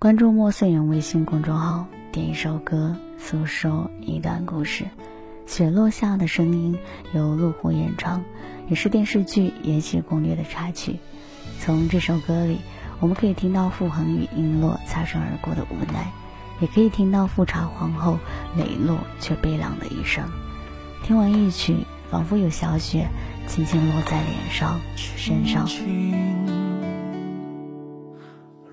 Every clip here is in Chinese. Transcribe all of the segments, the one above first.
关注莫岁阳微信公众号，点一首歌，诉说一段故事。雪落下的声音由陆虎演唱，也是电视剧《延禧攻略》的插曲。从这首歌里，我们可以听到傅恒与璎珞擦身而过的无奈，也可以听到富察皇后磊落却悲凉的一生。听完一曲，仿佛有小雪轻轻落在脸上、身上。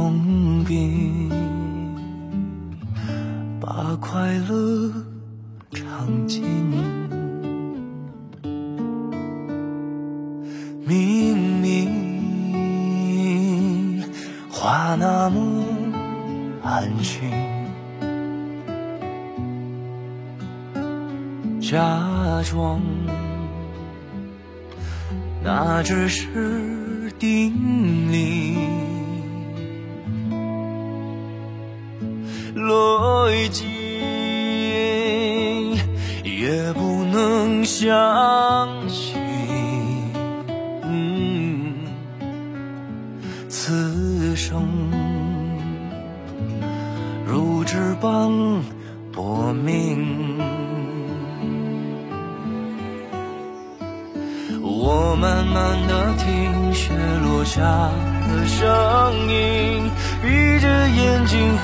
痛并把快乐尝尽，明明话那么安心，假装那只是定理。来劲也不能相信，嗯此生如纸般薄命。我慢慢的听雪落下的声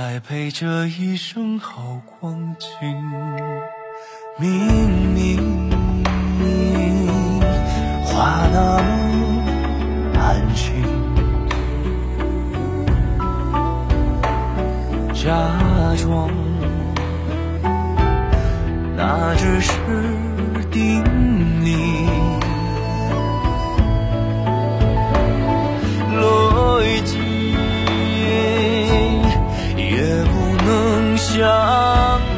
来陪这一生好光景？明明话那么安心，假装那只是定相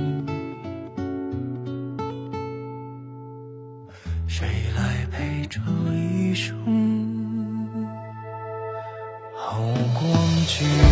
一生好光景？